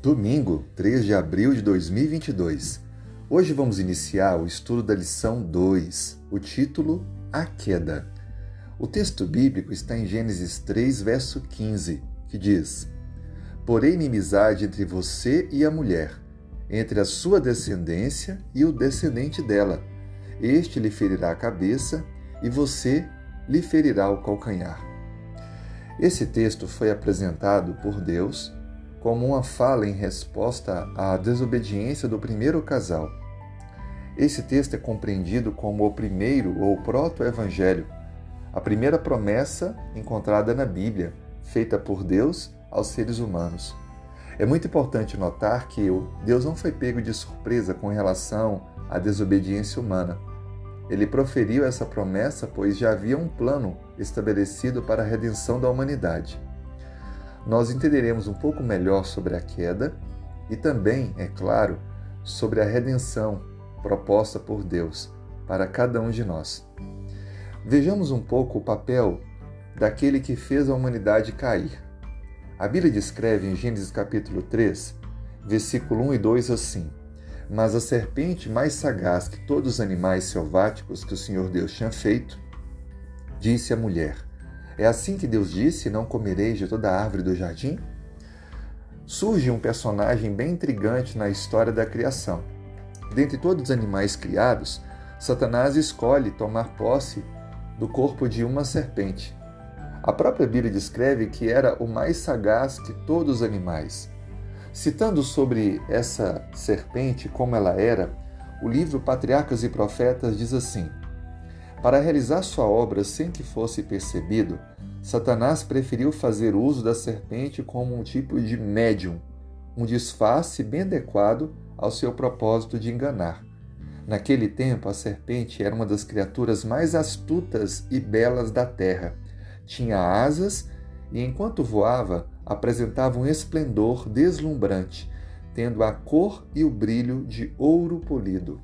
Domingo, 3 de abril de 2022. Hoje vamos iniciar o estudo da lição 2, o título A Queda. O texto bíblico está em Gênesis 3, verso 15, que diz: Porém, inimizade entre você e a mulher, entre a sua descendência e o descendente dela. Este lhe ferirá a cabeça e você lhe ferirá o calcanhar. Esse texto foi apresentado por Deus como uma fala em resposta à desobediência do primeiro casal. Esse texto é compreendido como o primeiro ou proto-evangelho, a primeira promessa encontrada na Bíblia, feita por Deus aos seres humanos. É muito importante notar que Deus não foi pego de surpresa com relação à desobediência humana. Ele proferiu essa promessa pois já havia um plano estabelecido para a redenção da humanidade nós entenderemos um pouco melhor sobre a queda e também, é claro, sobre a redenção proposta por Deus para cada um de nós. Vejamos um pouco o papel daquele que fez a humanidade cair. A Bíblia descreve em Gênesis capítulo 3, versículo 1 e 2 assim: Mas a serpente mais sagaz que todos os animais selváticos que o Senhor Deus tinha feito, disse à mulher: é assim que Deus disse: Não comereis de toda a árvore do jardim? Surge um personagem bem intrigante na história da criação. Dentre todos os animais criados, Satanás escolhe tomar posse do corpo de uma serpente. A própria Bíblia descreve que era o mais sagaz que todos os animais. Citando sobre essa serpente, como ela era, o livro Patriarcas e Profetas diz assim: para realizar sua obra sem que fosse percebido, Satanás preferiu fazer uso da serpente como um tipo de médium, um disfarce bem adequado ao seu propósito de enganar. Naquele tempo, a serpente era uma das criaturas mais astutas e belas da terra. Tinha asas e, enquanto voava, apresentava um esplendor deslumbrante, tendo a cor e o brilho de ouro polido.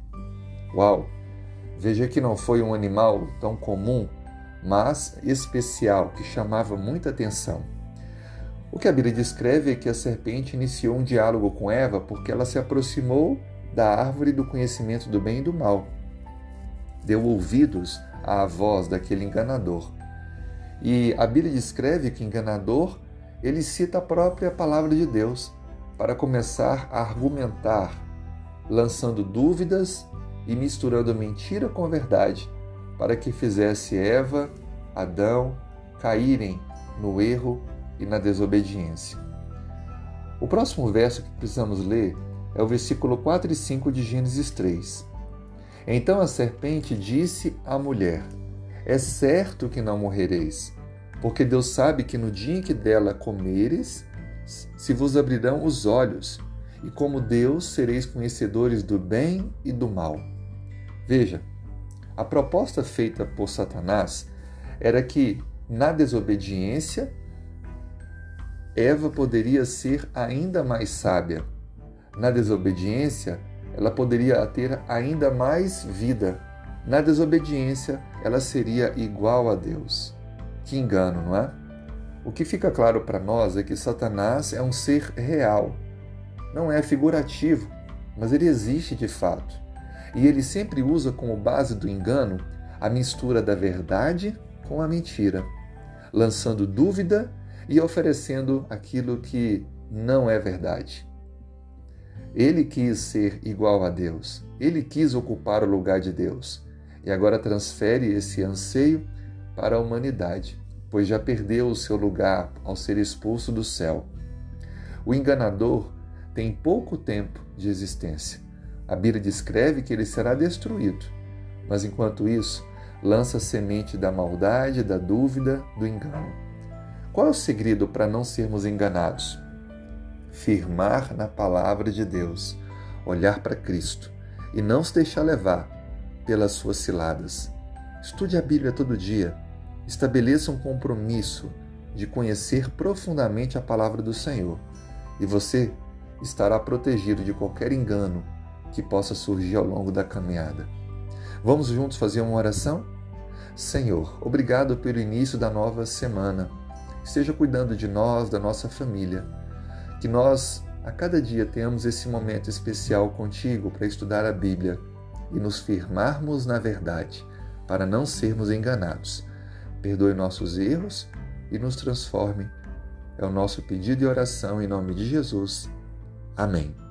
Uau! Veja que não foi um animal tão comum, mas especial, que chamava muita atenção. O que a Bíblia descreve é que a serpente iniciou um diálogo com Eva porque ela se aproximou da árvore do conhecimento do bem e do mal. Deu ouvidos à voz daquele enganador. E a Bíblia descreve que enganador, ele cita a própria palavra de Deus para começar a argumentar, lançando dúvidas e misturando mentira com verdade, para que fizesse Eva, Adão caírem no erro e na desobediência. O próximo verso que precisamos ler é o versículo 4 e 5 de Gênesis 3. Então a serpente disse à mulher: É certo que não morrereis, porque Deus sabe que no dia em que dela comeres, se vos abrirão os olhos, e como Deus sereis conhecedores do bem e do mal. Veja, a proposta feita por Satanás era que, na desobediência, Eva poderia ser ainda mais sábia. Na desobediência, ela poderia ter ainda mais vida. Na desobediência, ela seria igual a Deus. Que engano, não é? O que fica claro para nós é que Satanás é um ser real. Não é figurativo, mas ele existe de fato. E ele sempre usa como base do engano a mistura da verdade com a mentira, lançando dúvida e oferecendo aquilo que não é verdade. Ele quis ser igual a Deus, ele quis ocupar o lugar de Deus e agora transfere esse anseio para a humanidade, pois já perdeu o seu lugar ao ser expulso do céu. O enganador tem pouco tempo de existência a Bíblia descreve que ele será destruído, mas enquanto isso, lança a semente da maldade, da dúvida, do engano. Qual é o segredo para não sermos enganados? Firmar na palavra de Deus, olhar para Cristo e não se deixar levar pelas suas ciladas. Estude a Bíblia todo dia, estabeleça um compromisso de conhecer profundamente a palavra do Senhor e você estará protegido de qualquer engano que possa surgir ao longo da caminhada. Vamos juntos fazer uma oração? Senhor, obrigado pelo início da nova semana. esteja cuidando de nós, da nossa família. Que nós, a cada dia, tenhamos esse momento especial contigo para estudar a Bíblia e nos firmarmos na verdade, para não sermos enganados. Perdoe nossos erros e nos transforme. É o nosso pedido e oração em nome de Jesus. Amém.